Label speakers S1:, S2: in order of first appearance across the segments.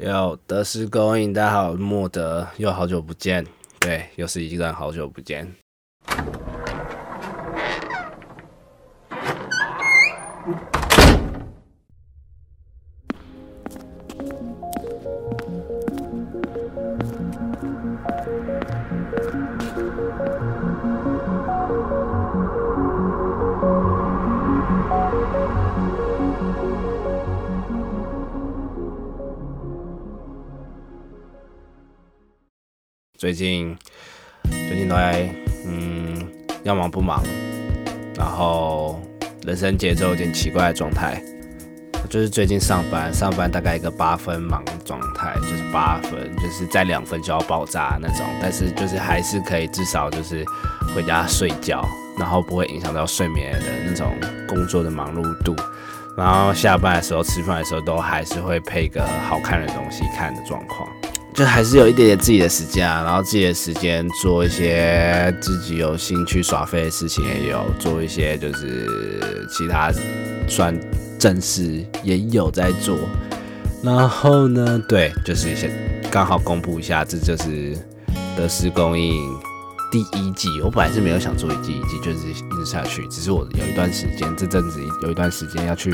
S1: 有德斯勾引，大家好，莫德又好久不见，对，又是一段好久不见。最近最近都在嗯，要忙不忙，然后人生节奏有点奇怪的状态。就是最近上班，上班大概一个八分忙状态，就是八分，就是在两分就要爆炸那种。但是就是还是可以，至少就是回家睡觉，然后不会影响到睡眠的那种工作的忙碌度。然后下班的时候、吃饭的时候，都还是会配个好看的东西看的状况。就还是有一点点自己的时间啊，然后自己的时间做一些自己有兴趣耍废的事情，也有做一些就是其他算正事也有在做。然后呢，对，就是先刚好公布一下，这就是《得失供应》第一季。我本来是没有想做一季一季，就是一直下去，只是我有一段时间，这阵子有一段时间要去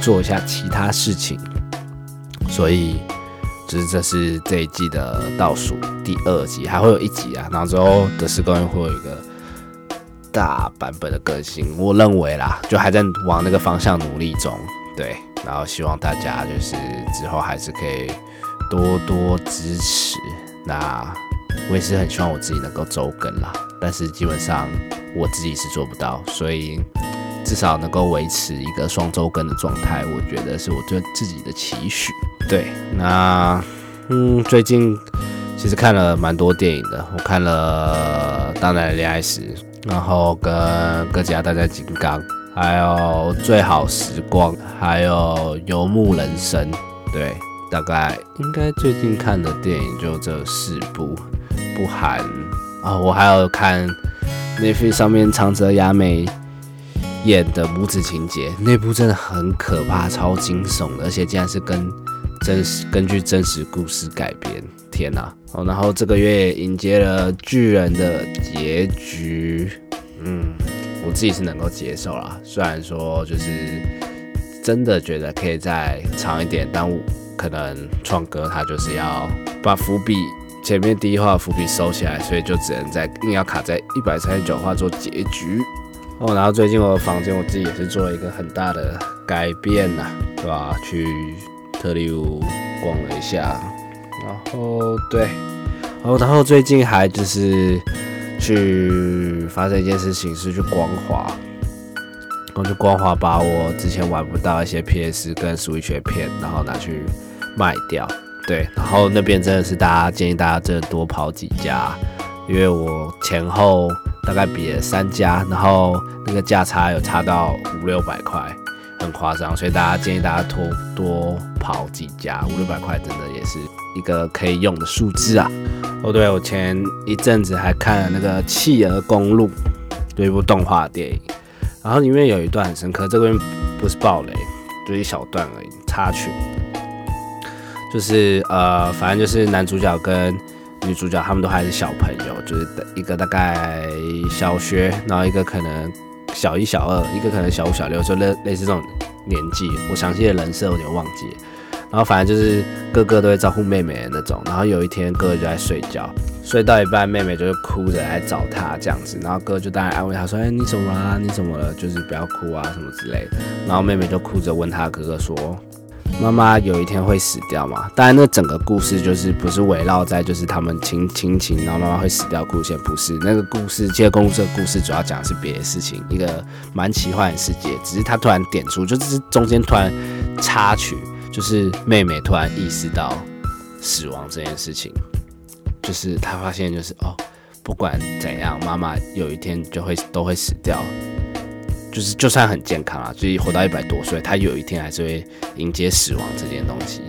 S1: 做一下其他事情，所以。就是这是这一季的倒数第二集，还会有一集啊，然后之后的时光会有一个大版本的更新，我认为啦，就还在往那个方向努力中，对，然后希望大家就是之后还是可以多多支持。那我也是很希望我自己能够周更啦，但是基本上我自己是做不到，所以至少能够维持一个双周更的状态，我觉得是我对自己的期许。对，那嗯，最近其实看了蛮多电影的。我看了《当代恋爱时》，然后跟《哥吉拉大战金刚》，还有《最好时光》，还有《游牧人生》。对，大概应该最近看的电影就这四部，不含啊，我还有看 n e t f 上面长泽雅美演的《母子情节》，那部真的很可怕，超惊悚的，而且竟然是跟。真实根据真实故事改编，天哪！哦，然后这个月迎接了巨人的结局，嗯，我自己是能够接受啦。虽然说就是真的觉得可以再长一点，但我可能创哥他就是要把伏笔前面第一话伏笔收起来，所以就只能在硬要卡在一百三十九话做结局。哦，然后最近我的房间我自己也是做了一个很大的改变呐，对吧？去。特例逛了一下，然后对，然后然后最近还就是去发生一件事情，是去光华，然后去光华把我之前玩不到一些 PS 跟 Switch 片，然后拿去卖掉。对，然后那边真的是大家建议大家真的多跑几家，因为我前后大概比了三家，然后那个价差有差到五六百块。很夸张，所以大家建议大家多多跑几家，五六百块真的也是一个可以用的数字啊。哦，对，我前一阵子还看了那个《企鹅公路》，有一部动画电影，然后里面有一段很深刻，这边不是暴雷，就一小段而已，插曲，就是呃，反正就是男主角跟女主角他们都还是小朋友，就是一个大概小学，然后一个可能。小一、小二，一个可能小五、小六，就类类似这种年纪。我详细的人设有点忘记。然后反正就是哥哥都会照顾妹妹的那种。然后有一天哥哥就在睡觉，睡到一半，妹妹就哭着来找他这样子。然后哥哥就当然安慰他说：“哎，你怎么了？你怎么了？就是不要哭啊，什么之类的。”然后妹妹就哭着问他哥哥说。妈妈有一天会死掉嘛？当然，那整个故事就是不是围绕在就是他们亲亲情，然后妈妈会死掉故事，不是那个故事。这个公司的故事主要讲的是别的事情，一个蛮奇幻的世界。只是他突然点出，就是中间突然插曲，就是妹妹突然意识到死亡这件事情，就是她发现就是哦，不管怎样，妈妈有一天就会都会死掉。就是就算很健康啊，就是活到一百多岁，他有一天还是会迎接死亡这件东西。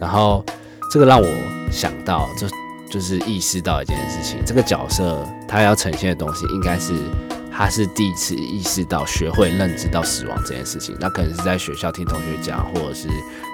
S1: 然后这个让我想到，就就是意识到一件事情，这个角色他要呈现的东西应该是他是第一次意识到、学会认知到死亡这件事情。那可能是在学校听同学讲，或者是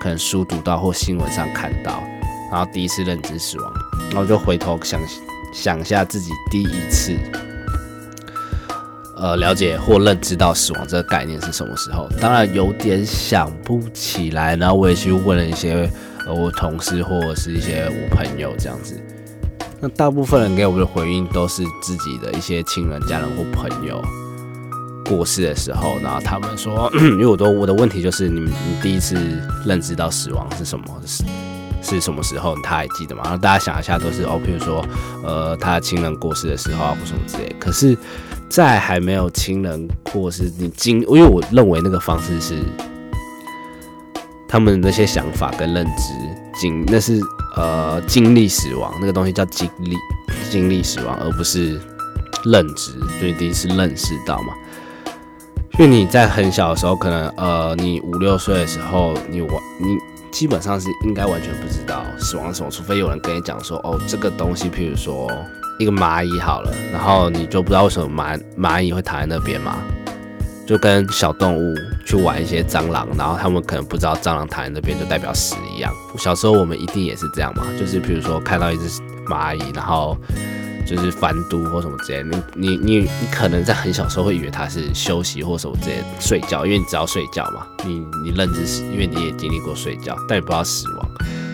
S1: 可能书读到或新闻上看到，然后第一次认知死亡，然后就回头想想一下自己第一次。呃，了解或认知到死亡这个概念是什么时候？当然有点想不起来。然后我也去问了一些呃我同事或者是一些我朋友这样子。那大部分人给我的回应都是自己的一些亲人、家人或朋友过世的时候，然后他们说，因为我都我的问题就是，你们你第一次认知到死亡是什么？是是什么时候？他还记得吗？然后大家想一下，都是哦，譬如说呃，他亲人过世的时候啊，或什么之类。可是。在还没有亲人或是你经，因为我认为那个方式是他们那些想法跟认知经，那是呃经历死亡那个东西叫经历经历死亡，而不是认知。所以第一次认识到嘛，因为你在很小的时候，可能呃你五六岁的时候，你完你基本上是应该完全不知道死亡是什么，除非有人跟你讲说哦这个东西，譬如说。一个蚂蚁好了，然后你就不知道为什么蚂蚂蚁会躺在那边嘛？就跟小动物去玩一些蟑螂，然后他们可能不知道蟑螂躺在那边就代表死一样。小时候我们一定也是这样嘛，就是比如说看到一只蚂蚁，然后就是翻肚或什么之类，你你你你可能在很小时候会以为它是休息或什么之类睡觉，因为你只要睡觉嘛，你你认知是因为你也经历过睡觉，但你不知道死亡，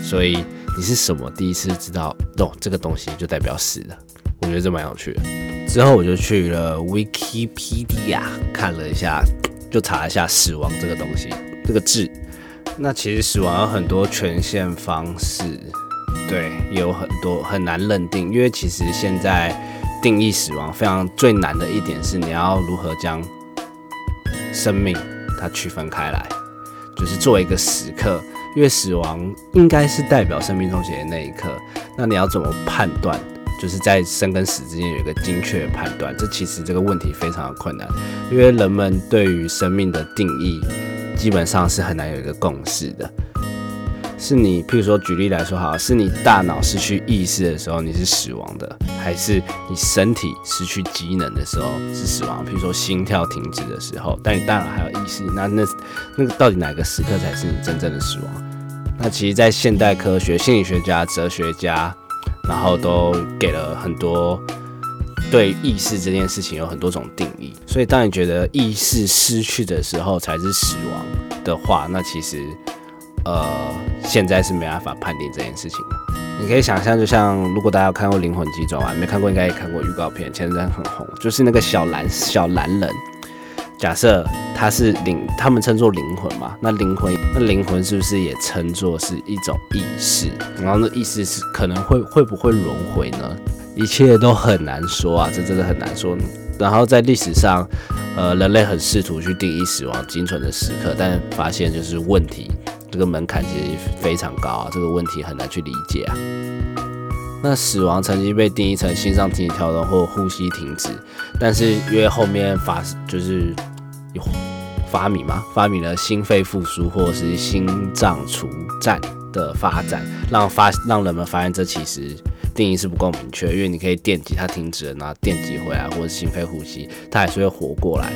S1: 所以你是什么第一次知道哦这个东西就代表死了。我觉得这蛮有趣的。之后我就去了 Wikipedia 看了一下，就查一下死亡这个东西，这个字。那其实死亡有很多权限方式，对，有很多很难认定。因为其实现在定义死亡非常最难的一点是，你要如何将生命它区分开来，就是作为一个时刻。因为死亡应该是代表生命终结的那一刻，那你要怎么判断？就是在生跟死之间有一个精确的判断，这其实这个问题非常的困难，因为人们对于生命的定义基本上是很难有一个共识的。是你，譬如说举例来说，好，是你大脑失去意识的时候你是死亡的，还是你身体失去机能的时候是死亡？譬如说心跳停止的时候，但你大脑还有意识，那那那个到底哪个时刻才是你真正的死亡？那其实，在现代科学、心理学家、哲学家。然后都给了很多对意识这件事情有很多种定义，所以当你觉得意识失去的时候才是死亡的话，那其实呃现在是没办法判定这件事情的。你可以想象，就像如果大家有看过《灵魂急转弯》，没看过应该也看过预告片，前阵很红，就是那个小蓝小蓝人。假设它是灵，他们称作灵魂嘛？那灵魂，那灵魂是不是也称作是一种意识？然后那意思是可能会会不会轮回呢？一切都很难说啊，这真的很难说。然后在历史上，呃，人类很试图去定义死亡精准的时刻，但发现就是问题，这个门槛其实非常高啊，这个问题很难去理解啊。那死亡曾经被定义成心脏停止跳动或呼吸停止，但是因为后面发就是有发明嘛，发明了心肺复苏或者是心脏除颤的发展，让发让人们发现这其实定义是不够明确，因为你可以电击它停止了，然后电击回来或者心肺呼吸，它还是会活过来。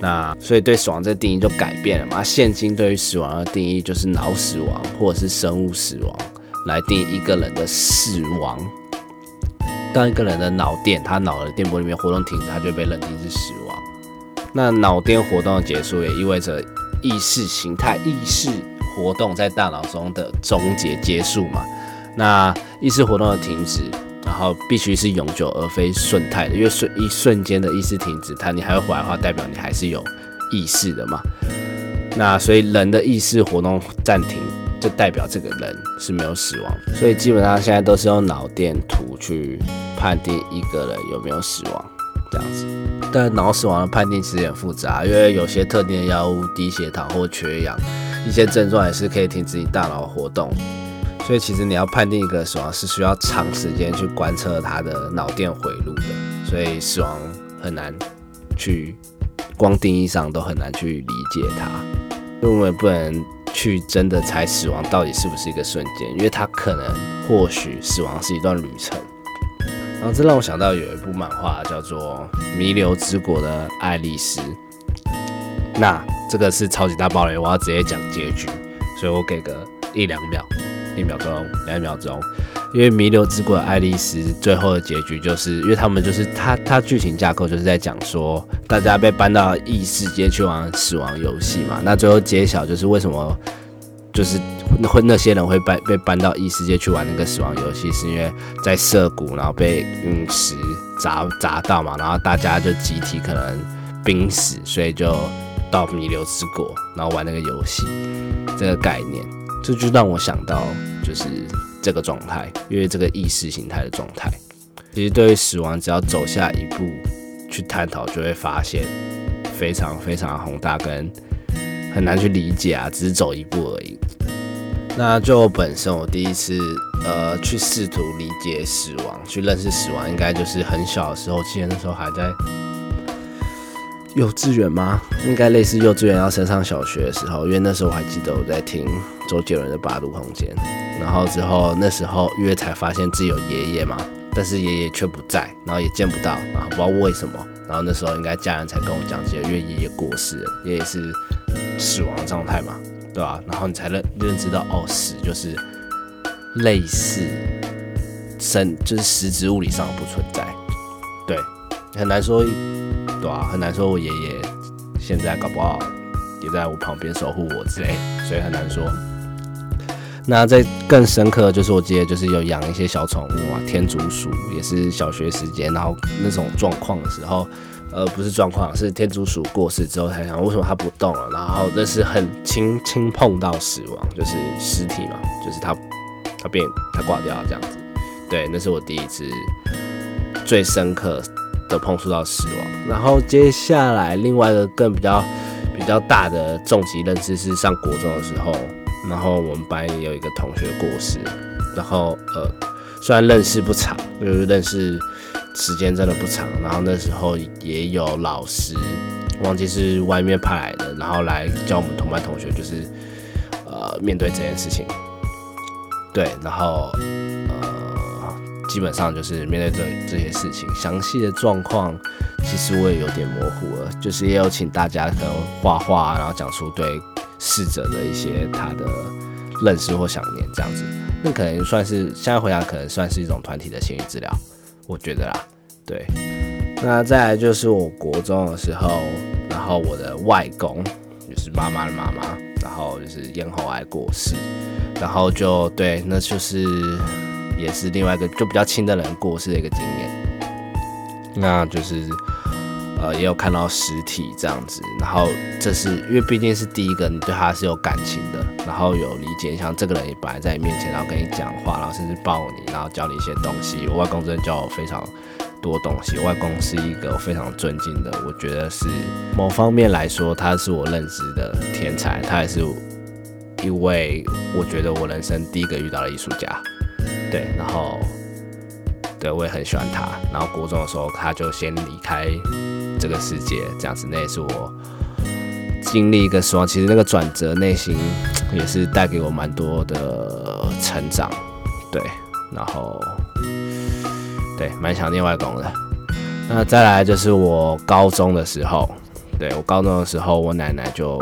S1: 那所以对死亡这定义就改变了嘛？现今对于死亡的定义就是脑死亡或者是生物死亡。来定一个人的死亡。当一个人的脑电，他脑的电波里面活动停止，他就被认定是死亡。那脑电活动的结束，也意味着意识形态、意识活动在大脑中的终结结束嘛？那意识活动的停止，然后必须是永久而非瞬态的，因为瞬一瞬间的意识停止，它你还会回来的话，代表你还是有意识的嘛？那所以人的意识活动暂停。就代表这个人是没有死亡，所以基本上现在都是用脑电图去判定一个人有没有死亡这样子。但脑死亡的判定其实很复杂，因为有些特定的药物、低血糖或缺氧，一些症状也是可以停止你大脑活动。所以其实你要判定一个死亡是需要长时间去观测他的脑电回路的，所以死亡很难去光定义上都很难去理解它，因为我们不能。去真的猜死亡到底是不是一个瞬间，因为它可能或许死亡是一段旅程。然后这让我想到有一部漫画叫做《弥留之国的爱丽丝》。那这个是超级大爆雷，我要直接讲结局，所以我给个一两秒，一秒钟、两秒钟。因为《弥留之国的爱丽丝》最后的结局就是，因为他们就是他他剧情架构就是在讲说，大家被搬到异世界去玩死亡游戏嘛。那最后揭晓就是为什么，就是会那些人会搬被搬到异世界去玩那个死亡游戏，是因为在涉谷，然后被陨石砸砸到嘛，然后大家就集体可能濒死，所以就。到弥留之国，然后玩那个游戏，这个概念，这就让我想到就是这个状态，因为这个意识形态的状态，其实对于死亡，只要走下一步去探讨，就会发现非常非常宏大，跟很难去理解啊，只是走一步而已。那就本身我第一次呃去试图理解死亡，去认识死亡，应该就是很小的时候，记得那时候还在。幼稚园吗？应该类似幼稚园要升上小学的时候，因为那时候我还记得我在听周杰伦的《八度空间》，然后之后那时候因为才发现自己有爷爷嘛，但是爷爷却不在，然后也见不到，然后不知道为什么，然后那时候应该家人才跟我讲起，因为爷爷过世了，爷爷是死亡状态嘛，对吧？然后你才认认知到，哦，死就是类似生，就是实质物理上不存在，对，很难说。对啊，很难说。我爷爷现在搞不好也在我旁边守护我之类，所以很难说。那在更深刻的，就是我记得就是有养一些小宠物啊，天竺鼠也是小学时间，然后那种状况的时候，呃，不是状况，是天竺鼠过世之后才想为什么它不动了，然后那是很轻轻碰到死亡，就是尸体嘛，就是它它变它挂掉了这样子。对，那是我第一次最深刻。的碰触到死亡，然后接下来另外一个更比较比较大的重疾认知是上国中的时候，然后我们班也有一个同学过世，然后呃虽然认识不长，就是认识时间真的不长，然后那时候也有老师忘记是外面派来的，然后来教我们同班同学就是呃面对这件事情，对，然后呃。基本上就是面对这这些事情，详细的状况其实我也有点模糊了。就是也有请大家可能画画，然后讲出对逝者的一些他的认识或想念这样子。那可能算是现在回答，可能算是一种团体的心理治疗，我觉得啦。对，那再来就是我国中的时候，然后我的外公就是妈妈的妈妈，然后就是咽喉癌过世，然后就对，那就是。也是另外一个就比较亲的人过世的一个经验，那就是呃也有看到实体这样子，然后这是因为毕竟是第一个，你对他是有感情的，然后有理解，像这个人也本来在你面前，然后跟你讲话，然后甚至抱你，然后教你一些东西。我外公真的教我非常多东西，外公是一个非常尊敬的，我觉得是某方面来说，他是我认知的天才，他也是一位我觉得我人生第一个遇到的艺术家。对，然后，对我也很喜欢他。然后国中的时候，他就先离开这个世界，这样子，那也是我经历一个死亡。其实那个转折，内心也是带给我蛮多的成长。对，然后，对，蛮想念外公的。那再来就是我高中的时候，对我高中的时候，我奶奶就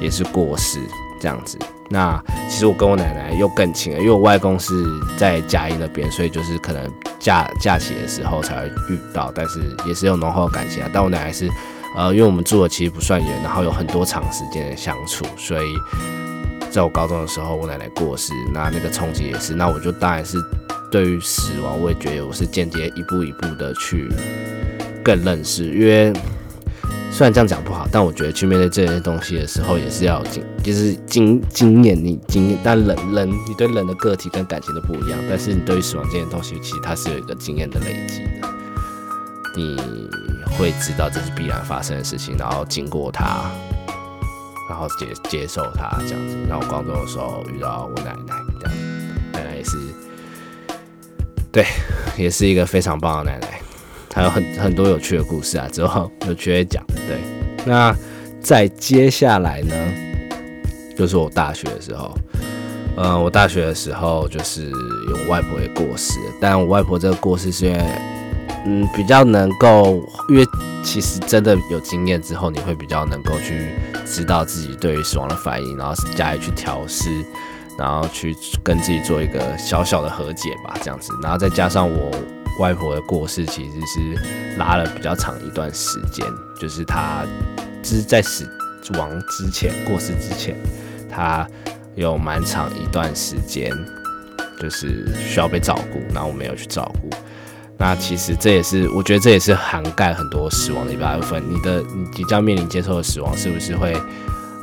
S1: 也是过世，这样子。那其实我跟我奶奶又更亲了，因为我外公是在嘉义那边，所以就是可能假假期的时候才会遇到，但是也是有浓厚的感情啊。但我奶奶是，呃，因为我们住的其实不算远，然后有很多长时间的相处，所以在我高中的时候，我奶奶过世，那那个冲击也是，那我就当然是对于死亡，我也觉得我是间接一步一步的去更认识，因为。虽然这样讲不好，但我觉得去面对这些东西的时候，也是要经，就是经经验，你经验，但人人你对人的个体跟感情都不一样，但是你对于死亡这件东西，其实它是有一个经验的累积的，你会知道这是必然发生的事情，然后经过它，然后接接受它这样子。然后高中的时候遇到我奶奶，这样，奶奶也是，对，也是一个非常棒的奶奶。还有很很多有趣的故事啊，之后有机会讲。对，那在接下来呢，就是我大学的时候，嗯，我大学的时候就是有外婆也过世，但我外婆这个过世是因为，嗯，比较能够，因为其实真的有经验之后，你会比较能够去知道自己对于死亡的反应，然后加以去调试，然后去跟自己做一个小小的和解吧，这样子，然后再加上我外婆的过世，其实是拉了比较长一段时间，就是她之在死亡之前过世之前，她。有蛮长一段时间，就是需要被照顾，然后我没有去照顾。那其实这也是，我觉得这也是涵盖很多死亡的一部分。你的你即将面临接受的死亡，是不是会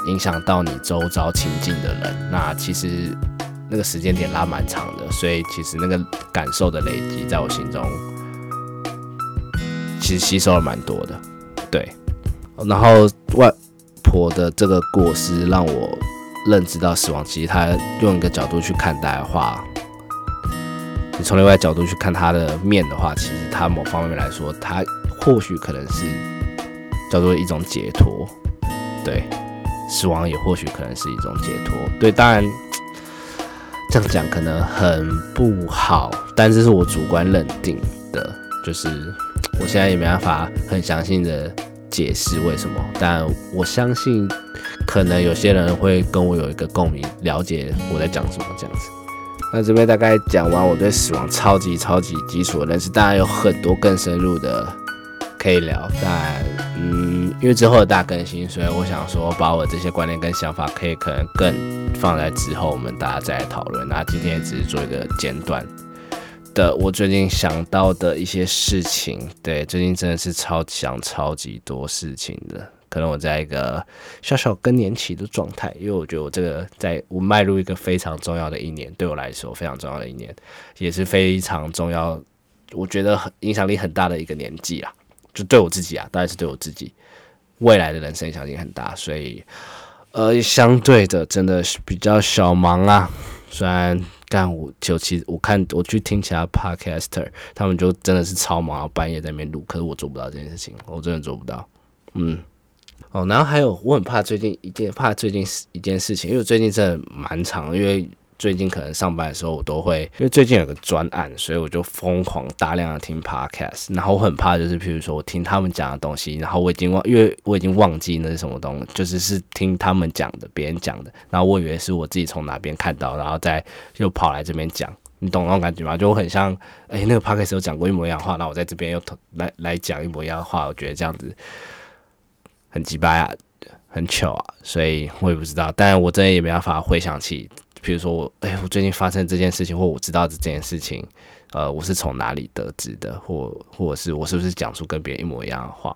S1: 影响到你周遭亲近的人？那其实那个时间点拉蛮长的，所以其实那个感受的累积，在我心中其实吸收了蛮多的。对，然后外婆的这个过失让我。认知到死亡，其实他用一个角度去看待的话，你从另外角度去看他的面的话，其实他某方面来说，他或许可能是叫做一种解脱。对，死亡也或许可能是一种解脱。对，当然这样讲可能很不好，但这是我主观认定的，就是我现在也没办法很详细的解释为什么，但我相信。可能有些人会跟我有一个共鸣，了解我在讲什么这样子。那这边大概讲完我对死亡超级超级基础的认识，当然有很多更深入的可以聊。但嗯，因为之后的大更新，所以我想说把我这些观念跟想法，可以可能更放在之后我们大家再来讨论。那今天也只是做一个简短的我最近想到的一些事情。对，最近真的是超想超级多事情的。可能我在一个小小更年期的状态，因为我觉得我这个在我迈入一个非常重要的一年，对我来说非常重要的一年，也是非常重要，我觉得很影响力很大的一个年纪啊，就对我自己啊，当然是对我自己未来的人生影响力很大，所以呃，相对的真的是比较小忙啊。虽然干我就其实我看我去听其他 podcaster，他们就真的是超忙，半夜在那边录，可是我做不到这件事情，我真的做不到，嗯。哦，然后还有，我很怕最近一件，怕最近一件事情，因为最近真的蛮长，因为最近可能上班的时候我都会，因为最近有个专案，所以我就疯狂大量的听 podcast，然后我很怕就是，譬如说我听他们讲的东西，然后我已经忘，因为我已经忘记那是什么东西，就是是听他们讲的，别人讲的，然后我以为是我自己从哪边看到，然后再又跑来这边讲，你懂那种感觉吗？就我很像，哎，那个 podcast 有讲过一模一样话，那我在这边又来来讲一模一样的话，我觉得这样子。很鸡巴啊，很糗啊，所以我也不知道，但我真的也没办法回想起，比如说我，哎，我最近发生这件事情，或我知道这件事情，呃，我是从哪里得知的，或或者是我是不是讲出跟别人一模一样的话？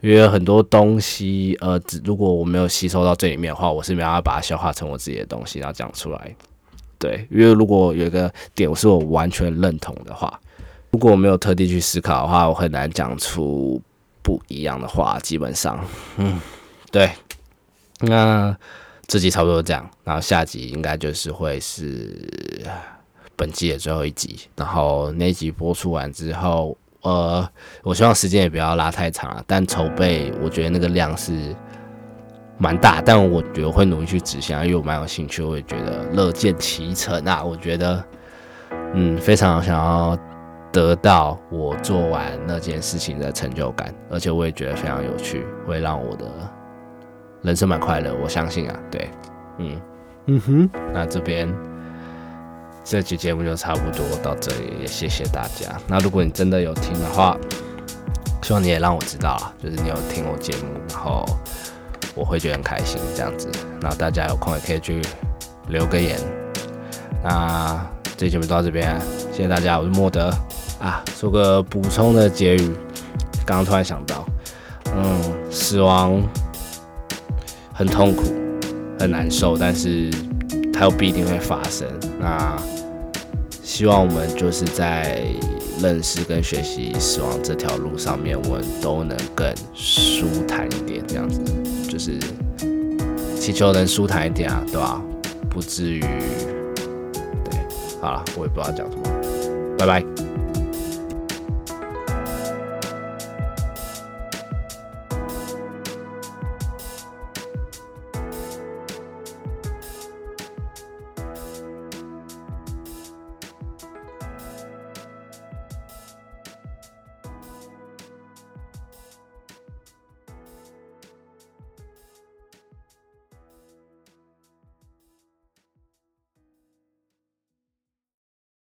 S1: 因为很多东西，呃，如果我没有吸收到这里面的话，我是没办法把它消化成我自己的东西，然后讲出来。对，因为如果有一个点我是我完全认同的话，如果我没有特地去思考的话，我很难讲出。不一样的话，基本上，嗯，对，那这集差不多这样，然后下集应该就是会是本季的最后一集，然后那集播出完之后，呃，我希望时间也不要拉太长了，但筹备我觉得那个量是蛮大，但我觉得会努力去执行，因为我蛮有兴趣，我也觉得乐见其成啊，我觉得，嗯，非常想要。得到我做完那件事情的成就感，而且我也觉得非常有趣，会让我的人生蛮快乐。我相信啊，对，嗯嗯哼，那这边这期节目就差不多到这里，也谢谢大家。那如果你真的有听的话，希望你也让我知道啊，就是你有听我节目，然后我会觉得很开心这样子。那大家有空也可以去留个言。那这期节目到这边，谢谢大家，我是莫德。啊，做个补充的结语。刚刚突然想到，嗯，死亡很痛苦，很难受，但是它又必定会发生。那希望我们就是在认识跟学习死亡这条路上面，我们都能更舒坦一点，这样子，就是祈求能舒坦一点啊，对吧？不至于，对，好了，我也不知道讲什么，拜拜。